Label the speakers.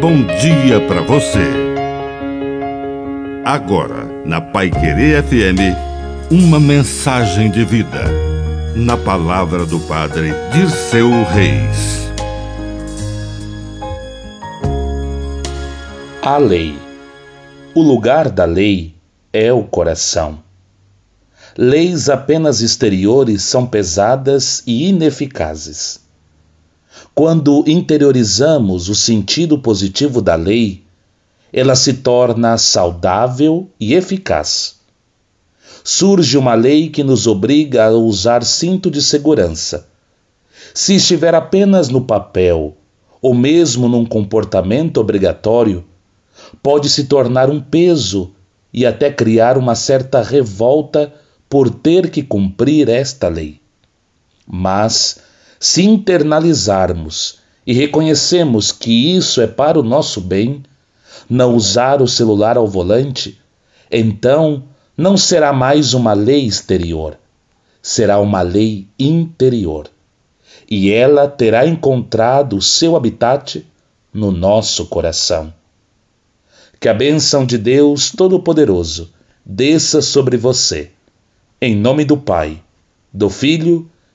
Speaker 1: bom dia para você. Agora, na Pai Querer FM, uma mensagem de vida. Na palavra do Padre Dirceu Reis.
Speaker 2: A lei. O lugar da lei é o coração. Leis apenas exteriores são pesadas e ineficazes. Quando interiorizamos o sentido positivo da lei, ela se torna saudável e eficaz. Surge uma lei que nos obriga a usar cinto de segurança. Se estiver apenas no papel ou mesmo num comportamento obrigatório, pode se tornar um peso e até criar uma certa revolta por ter que cumprir esta lei. Mas, se internalizarmos e reconhecemos que isso é para o nosso bem, não usar o celular ao volante, então não será mais uma lei exterior, será uma lei interior. E ela terá encontrado o seu habitat no nosso coração. Que a bênção de Deus Todo-Poderoso desça sobre você em nome do Pai, do Filho